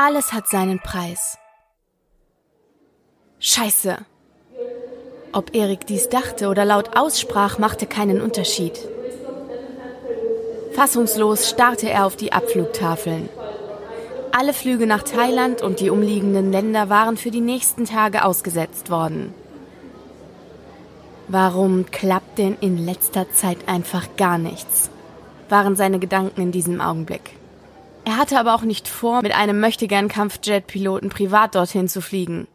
Alles hat seinen Preis. Scheiße. Ob Erik dies dachte oder laut aussprach, machte keinen Unterschied. Fassungslos starrte er auf die Abflugtafeln. Alle Flüge nach Thailand und die umliegenden Länder waren für die nächsten Tage ausgesetzt worden. Warum klappt denn in letzter Zeit einfach gar nichts? waren seine Gedanken in diesem Augenblick. Er hatte aber auch nicht vor, mit einem möchtegern Kampfjet-Piloten privat dorthin zu fliegen.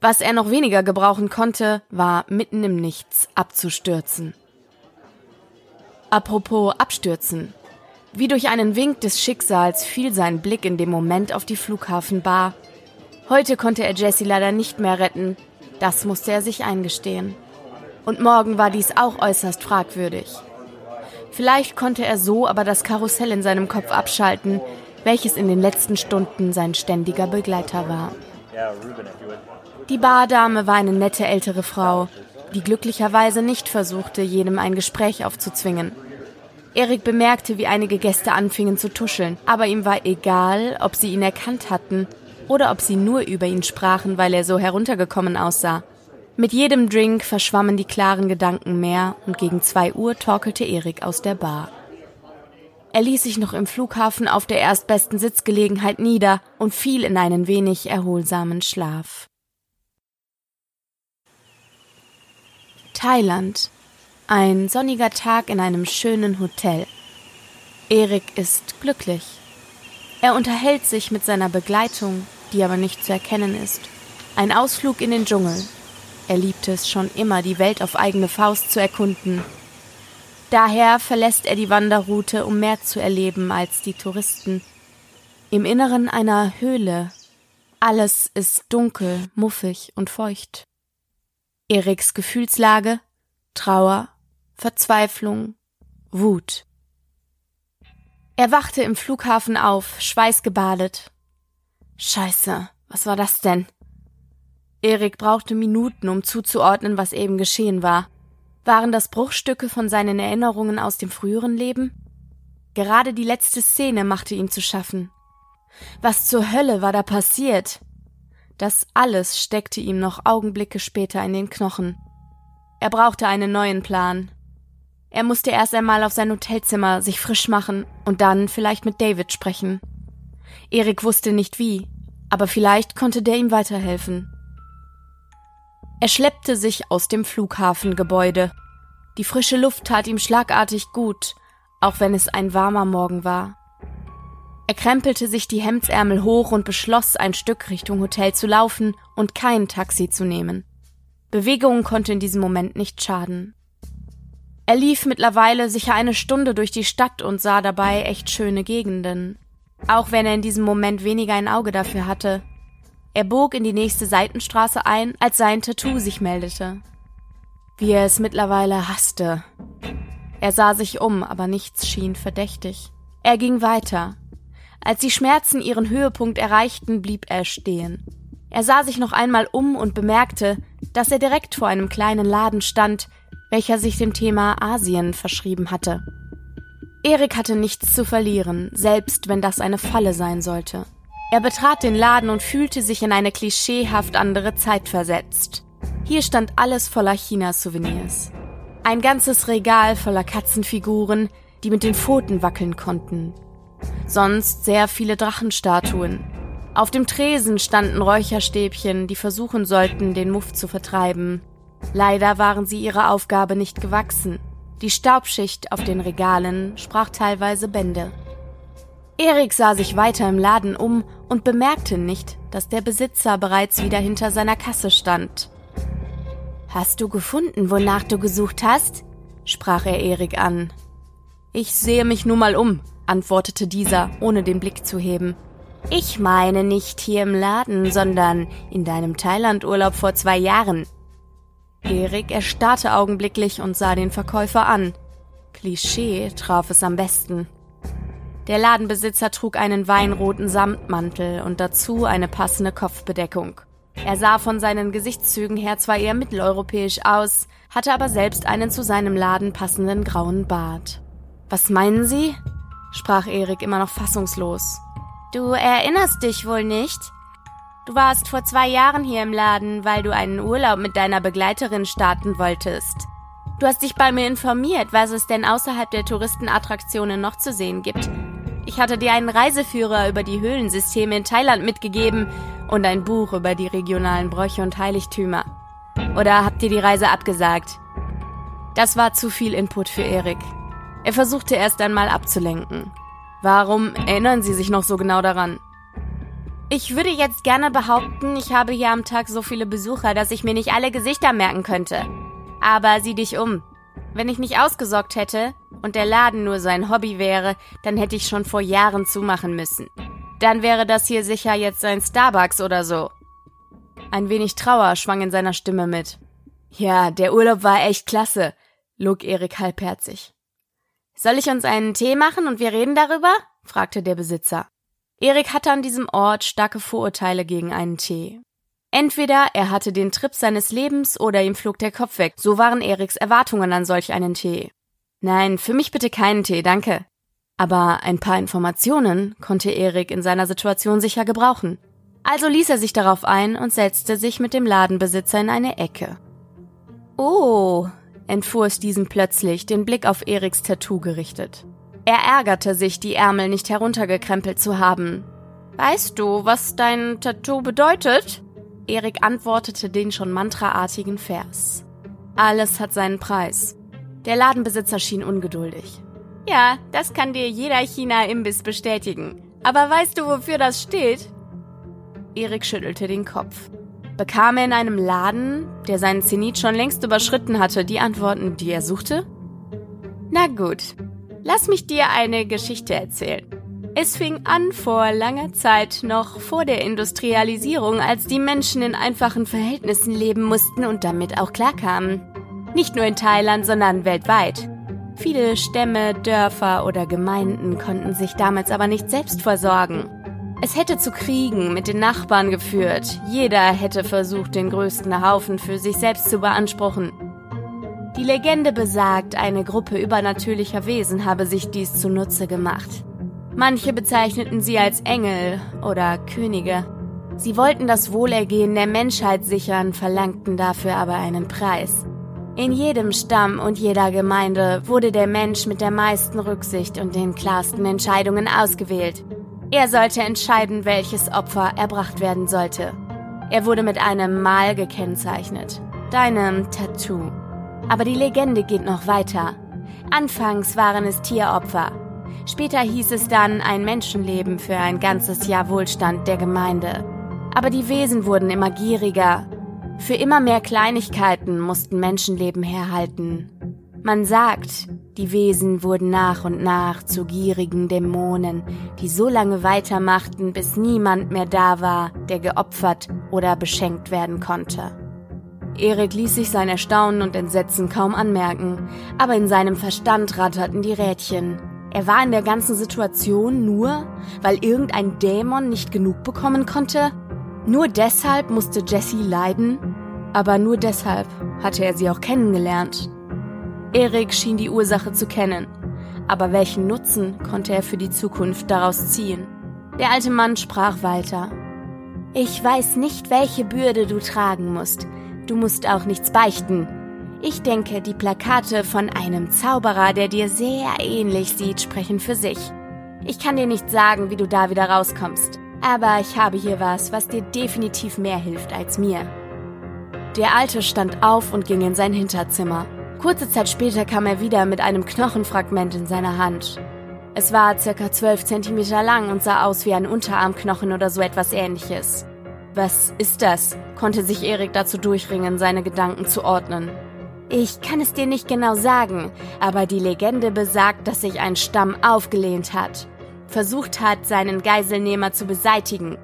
Was er noch weniger gebrauchen konnte, war mitten im Nichts abzustürzen. Apropos abstürzen. Wie durch einen Wink des Schicksals fiel sein Blick in dem Moment auf die Flughafenbar. Heute konnte er Jesse leider nicht mehr retten, das musste er sich eingestehen. Und morgen war dies auch äußerst fragwürdig. Vielleicht konnte er so aber das Karussell in seinem Kopf abschalten, welches in den letzten Stunden sein ständiger Begleiter war. Die Bardame war eine nette ältere Frau, die glücklicherweise nicht versuchte, jedem ein Gespräch aufzuzwingen. Erik bemerkte, wie einige Gäste anfingen zu tuscheln, aber ihm war egal, ob sie ihn erkannt hatten oder ob sie nur über ihn sprachen, weil er so heruntergekommen aussah. Mit jedem Drink verschwammen die klaren Gedanken mehr und gegen zwei Uhr torkelte Erik aus der Bar. Er ließ sich noch im Flughafen auf der erstbesten Sitzgelegenheit nieder und fiel in einen wenig erholsamen Schlaf. Thailand. Ein sonniger Tag in einem schönen Hotel. Erik ist glücklich. Er unterhält sich mit seiner Begleitung, die aber nicht zu erkennen ist. Ein Ausflug in den Dschungel. Er liebte es schon immer, die Welt auf eigene Faust zu erkunden. Daher verlässt er die Wanderroute, um mehr zu erleben als die Touristen. Im Inneren einer Höhle. Alles ist dunkel, muffig und feucht. Eriks Gefühlslage Trauer, Verzweiflung, Wut. Er wachte im Flughafen auf, schweißgebadet. Scheiße, was war das denn? Erik brauchte Minuten, um zuzuordnen, was eben geschehen war. Waren das Bruchstücke von seinen Erinnerungen aus dem früheren Leben? Gerade die letzte Szene machte ihm zu schaffen. Was zur Hölle war da passiert? Das alles steckte ihm noch Augenblicke später in den Knochen. Er brauchte einen neuen Plan. Er musste erst einmal auf sein Hotelzimmer sich frisch machen und dann vielleicht mit David sprechen. Erik wusste nicht wie, aber vielleicht konnte der ihm weiterhelfen. Er schleppte sich aus dem Flughafengebäude. Die frische Luft tat ihm schlagartig gut, auch wenn es ein warmer Morgen war. Er krempelte sich die Hemdsärmel hoch und beschloss, ein Stück Richtung Hotel zu laufen und kein Taxi zu nehmen. Bewegung konnte in diesem Moment nicht schaden. Er lief mittlerweile sicher eine Stunde durch die Stadt und sah dabei echt schöne Gegenden. Auch wenn er in diesem Moment weniger ein Auge dafür hatte. Er bog in die nächste Seitenstraße ein, als sein Tattoo sich meldete. Wie er es mittlerweile hasste. Er sah sich um, aber nichts schien verdächtig. Er ging weiter, als die Schmerzen ihren Höhepunkt erreichten, blieb er stehen. Er sah sich noch einmal um und bemerkte, dass er direkt vor einem kleinen Laden stand, welcher sich dem Thema Asien verschrieben hatte. Erik hatte nichts zu verlieren, selbst wenn das eine Falle sein sollte. Er betrat den Laden und fühlte sich in eine klischeehaft andere Zeit versetzt. Hier stand alles voller China-Souvenirs. Ein ganzes Regal voller Katzenfiguren, die mit den Pfoten wackeln konnten, sonst sehr viele Drachenstatuen. Auf dem Tresen standen Räucherstäbchen, die versuchen sollten, den Muff zu vertreiben. Leider waren sie ihrer Aufgabe nicht gewachsen. Die Staubschicht auf den Regalen sprach teilweise Bände. Erik sah sich weiter im Laden um und bemerkte nicht, dass der Besitzer bereits wieder hinter seiner Kasse stand. Hast du gefunden, wonach du gesucht hast? sprach er Erik an. Ich sehe mich nur mal um, antwortete dieser, ohne den Blick zu heben. Ich meine nicht hier im Laden, sondern in deinem Thailandurlaub vor zwei Jahren. Erik erstarrte augenblicklich und sah den Verkäufer an. Klischee traf es am besten. Der Ladenbesitzer trug einen weinroten Samtmantel und dazu eine passende Kopfbedeckung. Er sah von seinen Gesichtszügen her zwar eher mitteleuropäisch aus, hatte aber selbst einen zu seinem Laden passenden grauen Bart. Was meinen Sie? sprach Erik immer noch fassungslos. Du erinnerst dich wohl nicht? Du warst vor zwei Jahren hier im Laden, weil du einen Urlaub mit deiner Begleiterin starten wolltest. Du hast dich bei mir informiert, was es denn außerhalb der Touristenattraktionen noch zu sehen gibt. Ich hatte dir einen Reiseführer über die Höhlensysteme in Thailand mitgegeben und ein Buch über die regionalen Bräuche und Heiligtümer. Oder habt ihr die Reise abgesagt? Das war zu viel Input für Erik. Er versuchte erst einmal abzulenken. Warum erinnern Sie sich noch so genau daran? Ich würde jetzt gerne behaupten, ich habe hier am Tag so viele Besucher, dass ich mir nicht alle Gesichter merken könnte. Aber sieh dich um. Wenn ich nicht ausgesorgt hätte und der Laden nur sein Hobby wäre, dann hätte ich schon vor Jahren zumachen müssen. Dann wäre das hier sicher jetzt ein Starbucks oder so. Ein wenig Trauer schwang in seiner Stimme mit. Ja, der Urlaub war echt klasse, log Erik halbherzig. Soll ich uns einen Tee machen und wir reden darüber? fragte der Besitzer. Erik hatte an diesem Ort starke Vorurteile gegen einen Tee. Entweder er hatte den Trip seines Lebens oder ihm flog der Kopf weg. So waren Eriks Erwartungen an solch einen Tee. Nein, für mich bitte keinen Tee, danke. Aber ein paar Informationen konnte Erik in seiner Situation sicher gebrauchen. Also ließ er sich darauf ein und setzte sich mit dem Ladenbesitzer in eine Ecke. Oh, entfuhr es diesem plötzlich, den Blick auf Eriks Tattoo gerichtet. Er ärgerte sich, die Ärmel nicht heruntergekrempelt zu haben. Weißt du, was dein Tattoo bedeutet? Erik antwortete den schon mantraartigen Vers. Alles hat seinen Preis. Der Ladenbesitzer schien ungeduldig. Ja, das kann dir jeder China-Imbiss bestätigen. Aber weißt du, wofür das steht? Erik schüttelte den Kopf bekam er in einem Laden, der seinen Zenit schon längst überschritten hatte, die Antworten, die er suchte? Na gut, lass mich dir eine Geschichte erzählen. Es fing an vor langer Zeit, noch vor der Industrialisierung, als die Menschen in einfachen Verhältnissen leben mussten und damit auch klarkamen. Nicht nur in Thailand, sondern weltweit. Viele Stämme, Dörfer oder Gemeinden konnten sich damals aber nicht selbst versorgen. Es hätte zu Kriegen mit den Nachbarn geführt. Jeder hätte versucht, den größten Haufen für sich selbst zu beanspruchen. Die Legende besagt, eine Gruppe übernatürlicher Wesen habe sich dies zunutze gemacht. Manche bezeichneten sie als Engel oder Könige. Sie wollten das Wohlergehen der Menschheit sichern, verlangten dafür aber einen Preis. In jedem Stamm und jeder Gemeinde wurde der Mensch mit der meisten Rücksicht und den klarsten Entscheidungen ausgewählt. Er sollte entscheiden, welches Opfer erbracht werden sollte. Er wurde mit einem Mal gekennzeichnet, deinem Tattoo. Aber die Legende geht noch weiter. Anfangs waren es Tieropfer. Später hieß es dann ein Menschenleben für ein ganzes Jahr Wohlstand der Gemeinde. Aber die Wesen wurden immer gieriger. Für immer mehr Kleinigkeiten mussten Menschenleben herhalten. Man sagt, die Wesen wurden nach und nach zu gierigen Dämonen, die so lange weitermachten, bis niemand mehr da war, der geopfert oder beschenkt werden konnte. Erik ließ sich sein Erstaunen und Entsetzen kaum anmerken, aber in seinem Verstand ratterten die Rädchen. Er war in der ganzen Situation nur, weil irgendein Dämon nicht genug bekommen konnte? Nur deshalb musste Jessie leiden? Aber nur deshalb hatte er sie auch kennengelernt. Erik schien die Ursache zu kennen, aber welchen Nutzen konnte er für die Zukunft daraus ziehen? Der alte Mann sprach weiter. Ich weiß nicht, welche Bürde du tragen musst. Du musst auch nichts beichten. Ich denke, die Plakate von einem Zauberer, der dir sehr ähnlich sieht, sprechen für sich. Ich kann dir nicht sagen, wie du da wieder rauskommst, aber ich habe hier was, was dir definitiv mehr hilft als mir. Der Alte stand auf und ging in sein Hinterzimmer. Kurze Zeit später kam er wieder mit einem Knochenfragment in seiner Hand. Es war circa 12 Zentimeter lang und sah aus wie ein Unterarmknochen oder so etwas ähnliches. Was ist das? konnte sich Erik dazu durchringen, seine Gedanken zu ordnen. Ich kann es dir nicht genau sagen, aber die Legende besagt, dass sich ein Stamm aufgelehnt hat, versucht hat, seinen Geiselnehmer zu beseitigen.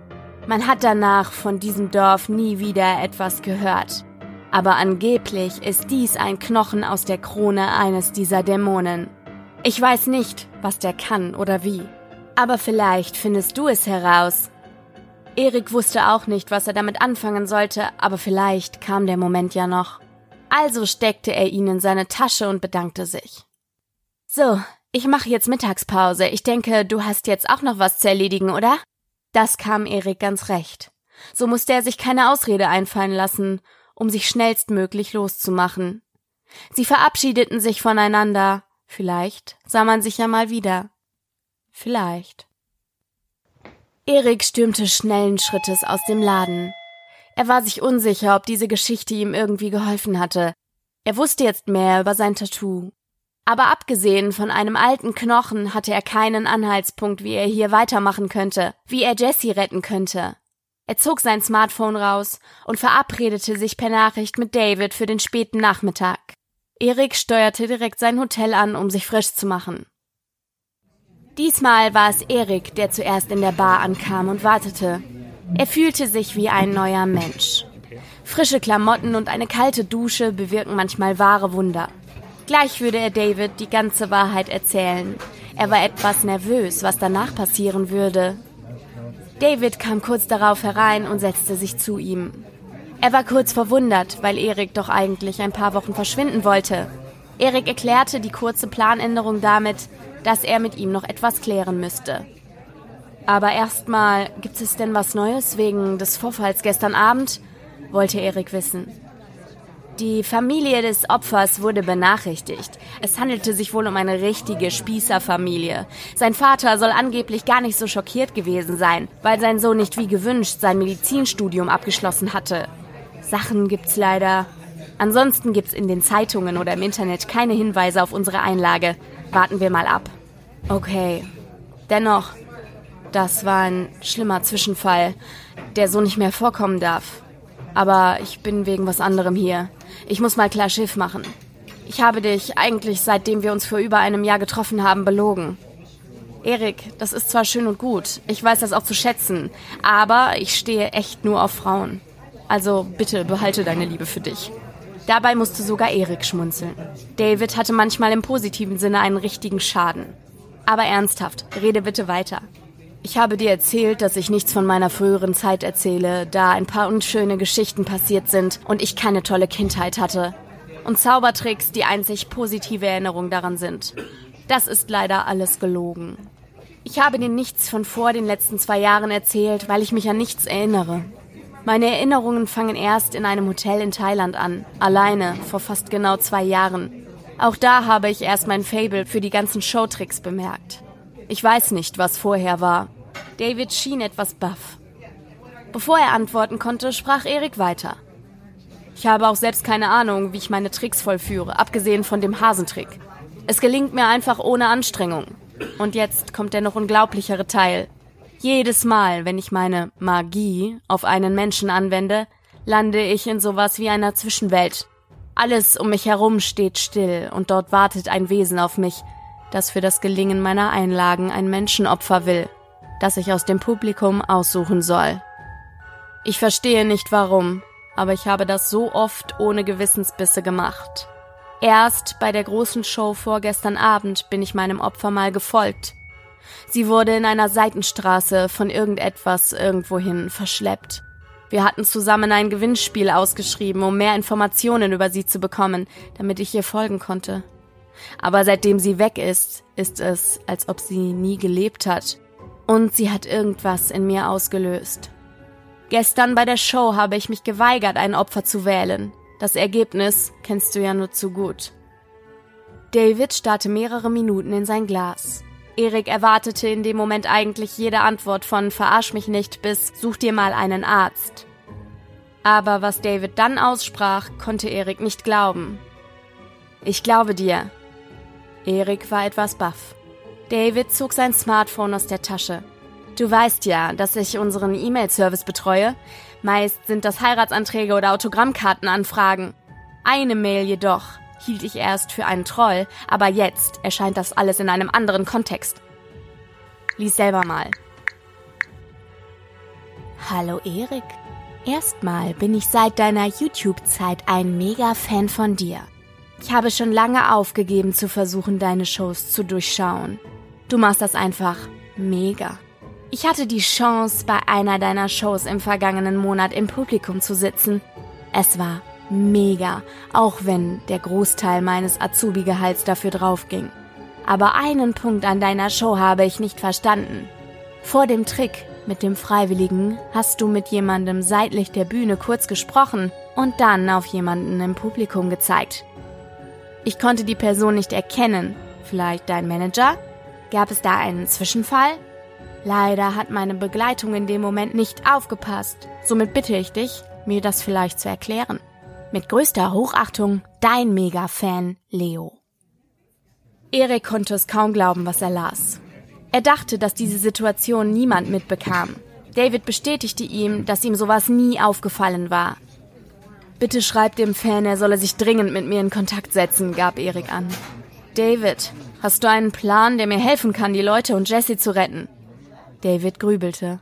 Man hat danach von diesem Dorf nie wieder etwas gehört aber angeblich ist dies ein Knochen aus der Krone eines dieser Dämonen. Ich weiß nicht, was der kann oder wie, aber vielleicht findest du es heraus. Erik wusste auch nicht, was er damit anfangen sollte, aber vielleicht kam der Moment ja noch. Also steckte er ihn in seine Tasche und bedankte sich. So, ich mache jetzt Mittagspause. Ich denke, du hast jetzt auch noch was zu erledigen, oder? Das kam Erik ganz recht. So musste er sich keine Ausrede einfallen lassen, um sich schnellstmöglich loszumachen. Sie verabschiedeten sich voneinander. Vielleicht sah man sich ja mal wieder. Vielleicht. Erik stürmte schnellen Schrittes aus dem Laden. Er war sich unsicher, ob diese Geschichte ihm irgendwie geholfen hatte. Er wusste jetzt mehr über sein Tattoo. Aber abgesehen von einem alten Knochen hatte er keinen Anhaltspunkt, wie er hier weitermachen könnte, wie er Jesse retten könnte. Er zog sein Smartphone raus und verabredete sich per Nachricht mit David für den späten Nachmittag. Erik steuerte direkt sein Hotel an, um sich frisch zu machen. Diesmal war es Erik, der zuerst in der Bar ankam und wartete. Er fühlte sich wie ein neuer Mensch. Frische Klamotten und eine kalte Dusche bewirken manchmal wahre Wunder. Gleich würde er David die ganze Wahrheit erzählen. Er war etwas nervös, was danach passieren würde. David kam kurz darauf herein und setzte sich zu ihm. Er war kurz verwundert, weil Erik doch eigentlich ein paar Wochen verschwinden wollte. Erik erklärte die kurze Planänderung damit, dass er mit ihm noch etwas klären müsste. Aber erstmal, gibt es denn was Neues wegen des Vorfalls gestern Abend? wollte Erik wissen. Die Familie des Opfers wurde benachrichtigt. Es handelte sich wohl um eine richtige Spießerfamilie. Sein Vater soll angeblich gar nicht so schockiert gewesen sein, weil sein Sohn nicht wie gewünscht sein Medizinstudium abgeschlossen hatte. Sachen gibt's leider. Ansonsten gibt's in den Zeitungen oder im Internet keine Hinweise auf unsere Einlage. Warten wir mal ab. Okay. Dennoch, das war ein schlimmer Zwischenfall, der so nicht mehr vorkommen darf. Aber ich bin wegen was anderem hier. Ich muss mal klar Schiff machen. Ich habe dich eigentlich, seitdem wir uns vor über einem Jahr getroffen haben, belogen. Erik, das ist zwar schön und gut, ich weiß das auch zu schätzen, aber ich stehe echt nur auf Frauen. Also bitte behalte deine Liebe für dich. Dabei musste sogar Erik schmunzeln. David hatte manchmal im positiven Sinne einen richtigen Schaden. Aber ernsthaft, rede bitte weiter. Ich habe dir erzählt, dass ich nichts von meiner früheren Zeit erzähle, da ein paar unschöne Geschichten passiert sind und ich keine tolle Kindheit hatte. Und Zaubertricks die einzig positive Erinnerung daran sind. Das ist leider alles gelogen. Ich habe dir nichts von vor den letzten zwei Jahren erzählt, weil ich mich an nichts erinnere. Meine Erinnerungen fangen erst in einem Hotel in Thailand an, alleine, vor fast genau zwei Jahren. Auch da habe ich erst mein Fable für die ganzen Showtricks bemerkt. Ich weiß nicht, was vorher war. David schien etwas baff. Bevor er antworten konnte, sprach Erik weiter. Ich habe auch selbst keine Ahnung, wie ich meine Tricks vollführe, abgesehen von dem Hasentrick. Es gelingt mir einfach ohne Anstrengung. Und jetzt kommt der noch unglaublichere Teil. Jedes Mal, wenn ich meine Magie auf einen Menschen anwende, lande ich in sowas wie einer Zwischenwelt. Alles um mich herum steht still und dort wartet ein Wesen auf mich, das für das Gelingen meiner Einlagen ein Menschenopfer will, das ich aus dem Publikum aussuchen soll. Ich verstehe nicht warum, aber ich habe das so oft ohne Gewissensbisse gemacht. Erst bei der großen Show vorgestern Abend bin ich meinem Opfer mal gefolgt, Sie wurde in einer Seitenstraße von irgendetwas irgendwohin verschleppt. Wir hatten zusammen ein Gewinnspiel ausgeschrieben, um mehr Informationen über sie zu bekommen, damit ich ihr folgen konnte. Aber seitdem sie weg ist, ist es, als ob sie nie gelebt hat. Und sie hat irgendwas in mir ausgelöst. Gestern bei der Show habe ich mich geweigert, ein Opfer zu wählen. Das Ergebnis kennst du ja nur zu gut. David starrte mehrere Minuten in sein Glas. Erik erwartete in dem Moment eigentlich jede Antwort von Verarsch mich nicht bis Such dir mal einen Arzt. Aber was David dann aussprach, konnte Erik nicht glauben. Ich glaube dir. Erik war etwas baff. David zog sein Smartphone aus der Tasche. Du weißt ja, dass ich unseren E-Mail-Service betreue. Meist sind das Heiratsanträge oder Autogrammkartenanfragen. Eine Mail jedoch hielt ich erst für einen Troll, aber jetzt erscheint das alles in einem anderen Kontext. Lies selber mal. Hallo Erik. Erstmal bin ich seit deiner YouTube-Zeit ein Mega-Fan von dir. Ich habe schon lange aufgegeben zu versuchen, deine Shows zu durchschauen. Du machst das einfach mega. Ich hatte die Chance, bei einer deiner Shows im vergangenen Monat im Publikum zu sitzen. Es war mega, auch wenn der Großteil meines Azubi-Gehalts dafür draufging. Aber einen Punkt an deiner Show habe ich nicht verstanden. Vor dem Trick Mit dem Freiwilligen hast du mit jemandem seitlich der Bühne kurz gesprochen und dann auf jemanden im Publikum gezeigt. Ich konnte die Person nicht erkennen. Vielleicht dein Manager? Gab es da einen Zwischenfall? Leider hat meine Begleitung in dem Moment nicht aufgepasst. Somit bitte ich dich, mir das vielleicht zu erklären. Mit größter Hochachtung, dein Mega-Fan Leo. Erik konnte es kaum glauben, was er las. Er dachte, dass diese Situation niemand mitbekam. David bestätigte ihm, dass ihm sowas nie aufgefallen war. Bitte schreib dem Fan, er solle sich dringend mit mir in Kontakt setzen, gab Erik an. David, hast du einen Plan, der mir helfen kann, die Leute und Jesse zu retten? David grübelte.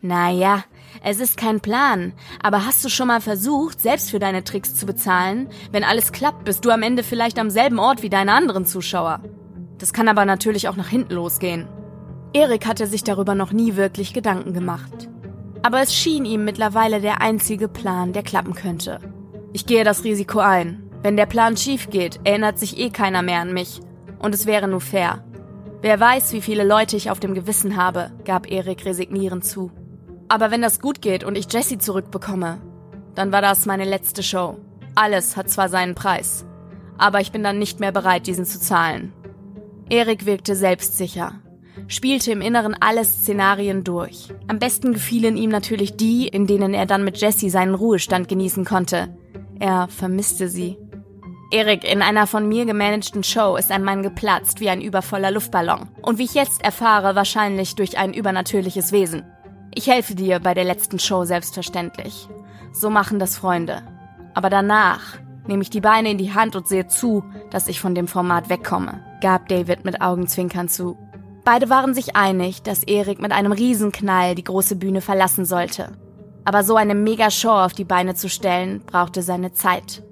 Naja, es ist kein Plan, aber hast du schon mal versucht, selbst für deine Tricks zu bezahlen? Wenn alles klappt, bist du am Ende vielleicht am selben Ort wie deine anderen Zuschauer. Das kann aber natürlich auch nach hinten losgehen. Erik hatte sich darüber noch nie wirklich Gedanken gemacht. Aber es schien ihm mittlerweile der einzige Plan, der klappen könnte. Ich gehe das Risiko ein. Wenn der Plan schief geht, erinnert sich eh keiner mehr an mich. Und es wäre nur fair. Wer weiß, wie viele Leute ich auf dem Gewissen habe, gab Erik resignierend zu. Aber wenn das gut geht und ich Jessie zurückbekomme, dann war das meine letzte Show. Alles hat zwar seinen Preis, aber ich bin dann nicht mehr bereit, diesen zu zahlen. Erik wirkte selbstsicher, spielte im Inneren alle Szenarien durch. Am besten gefielen ihm natürlich die, in denen er dann mit Jessie seinen Ruhestand genießen konnte. Er vermisste sie. Erik, in einer von mir gemanagten Show ist ein Mann geplatzt wie ein übervoller Luftballon. Und wie ich jetzt erfahre, wahrscheinlich durch ein übernatürliches Wesen. Ich helfe dir bei der letzten Show selbstverständlich. So machen das Freunde. Aber danach nehme ich die Beine in die Hand und sehe zu, dass ich von dem Format wegkomme, gab David mit Augenzwinkern zu. Beide waren sich einig, dass Erik mit einem Riesenknall die große Bühne verlassen sollte. Aber so eine Mega-Show auf die Beine zu stellen, brauchte seine Zeit.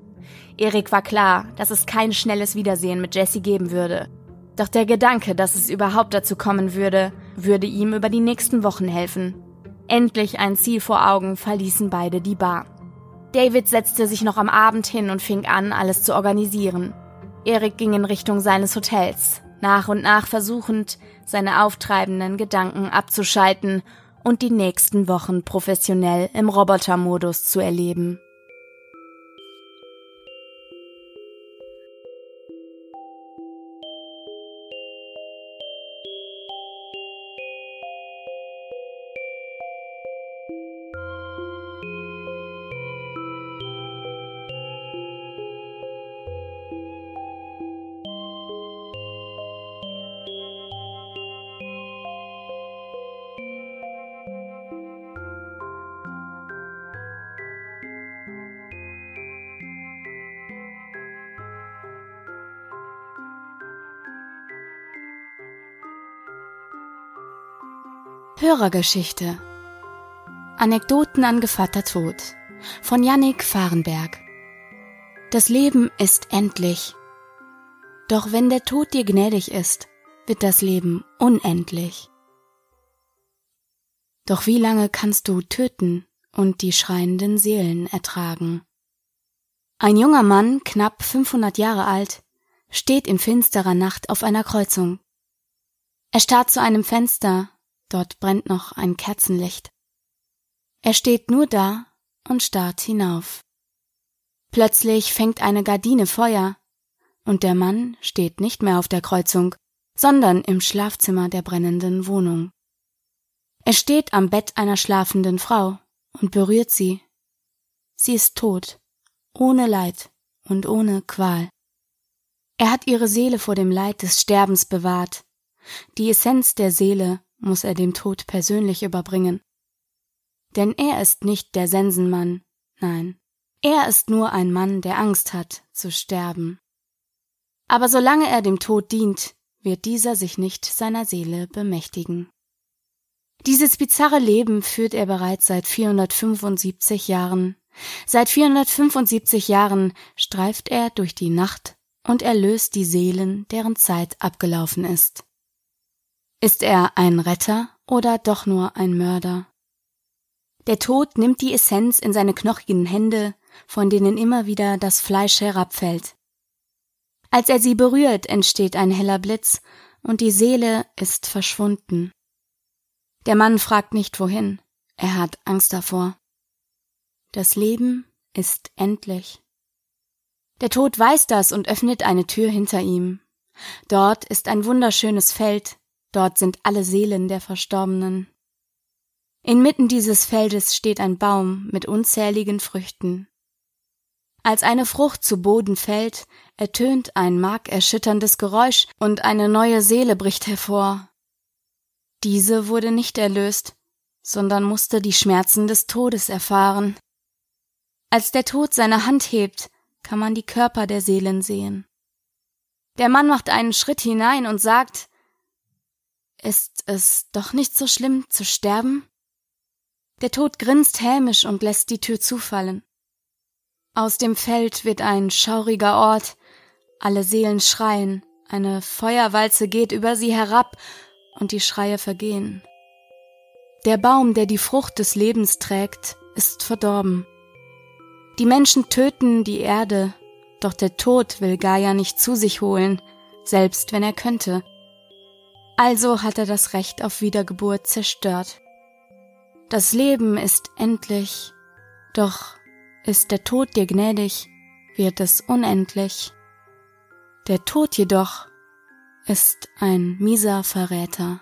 Erik war klar, dass es kein schnelles Wiedersehen mit Jesse geben würde. Doch der Gedanke, dass es überhaupt dazu kommen würde, würde ihm über die nächsten Wochen helfen. Endlich ein Ziel vor Augen verließen beide die Bar. David setzte sich noch am Abend hin und fing an, alles zu organisieren. Erik ging in Richtung seines Hotels, nach und nach versuchend, seine auftreibenden Gedanken abzuschalten und die nächsten Wochen professionell im Robotermodus zu erleben. Hörergeschichte Anekdoten an Gevatter Tod von Yannick Fahrenberg Das Leben ist endlich. Doch wenn der Tod dir gnädig ist, wird das Leben unendlich. Doch wie lange kannst du töten und die schreienden Seelen ertragen? Ein junger Mann, knapp 500 Jahre alt, steht in finsterer Nacht auf einer Kreuzung. Er starrt zu einem Fenster Dort brennt noch ein Kerzenlicht. Er steht nur da und starrt hinauf. Plötzlich fängt eine Gardine Feuer, und der Mann steht nicht mehr auf der Kreuzung, sondern im Schlafzimmer der brennenden Wohnung. Er steht am Bett einer schlafenden Frau und berührt sie. Sie ist tot, ohne Leid und ohne Qual. Er hat ihre Seele vor dem Leid des Sterbens bewahrt. Die Essenz der Seele muss er dem Tod persönlich überbringen. Denn er ist nicht der Sensenmann, nein, er ist nur ein Mann, der Angst hat, zu sterben. Aber solange er dem Tod dient, wird dieser sich nicht seiner Seele bemächtigen. Dieses bizarre Leben führt er bereits seit 475 Jahren. Seit 475 Jahren streift er durch die Nacht und erlöst die Seelen, deren Zeit abgelaufen ist. Ist er ein Retter oder doch nur ein Mörder? Der Tod nimmt die Essenz in seine knochigen Hände, von denen immer wieder das Fleisch herabfällt. Als er sie berührt, entsteht ein heller Blitz, und die Seele ist verschwunden. Der Mann fragt nicht wohin, er hat Angst davor. Das Leben ist endlich. Der Tod weiß das und öffnet eine Tür hinter ihm. Dort ist ein wunderschönes Feld, dort sind alle Seelen der Verstorbenen. Inmitten dieses Feldes steht ein Baum mit unzähligen Früchten. Als eine Frucht zu Boden fällt, ertönt ein markerschütterndes Geräusch und eine neue Seele bricht hervor. Diese wurde nicht erlöst, sondern musste die Schmerzen des Todes erfahren. Als der Tod seine Hand hebt, kann man die Körper der Seelen sehen. Der Mann macht einen Schritt hinein und sagt Ist es doch nicht so schlimm zu sterben? Der Tod grinst hämisch und lässt die Tür zufallen. Aus dem Feld wird ein schauriger Ort, alle Seelen schreien, eine Feuerwalze geht über sie herab, und die Schreie vergehen. Der Baum, der die Frucht des Lebens trägt, ist verdorben. Die Menschen töten die Erde, doch der Tod will Gaia nicht zu sich holen, selbst wenn er könnte. Also hat er das Recht auf Wiedergeburt zerstört. Das Leben ist endlich, doch ist der Tod dir gnädig, wird es unendlich. Der Tod jedoch ist ein mieser Verräter.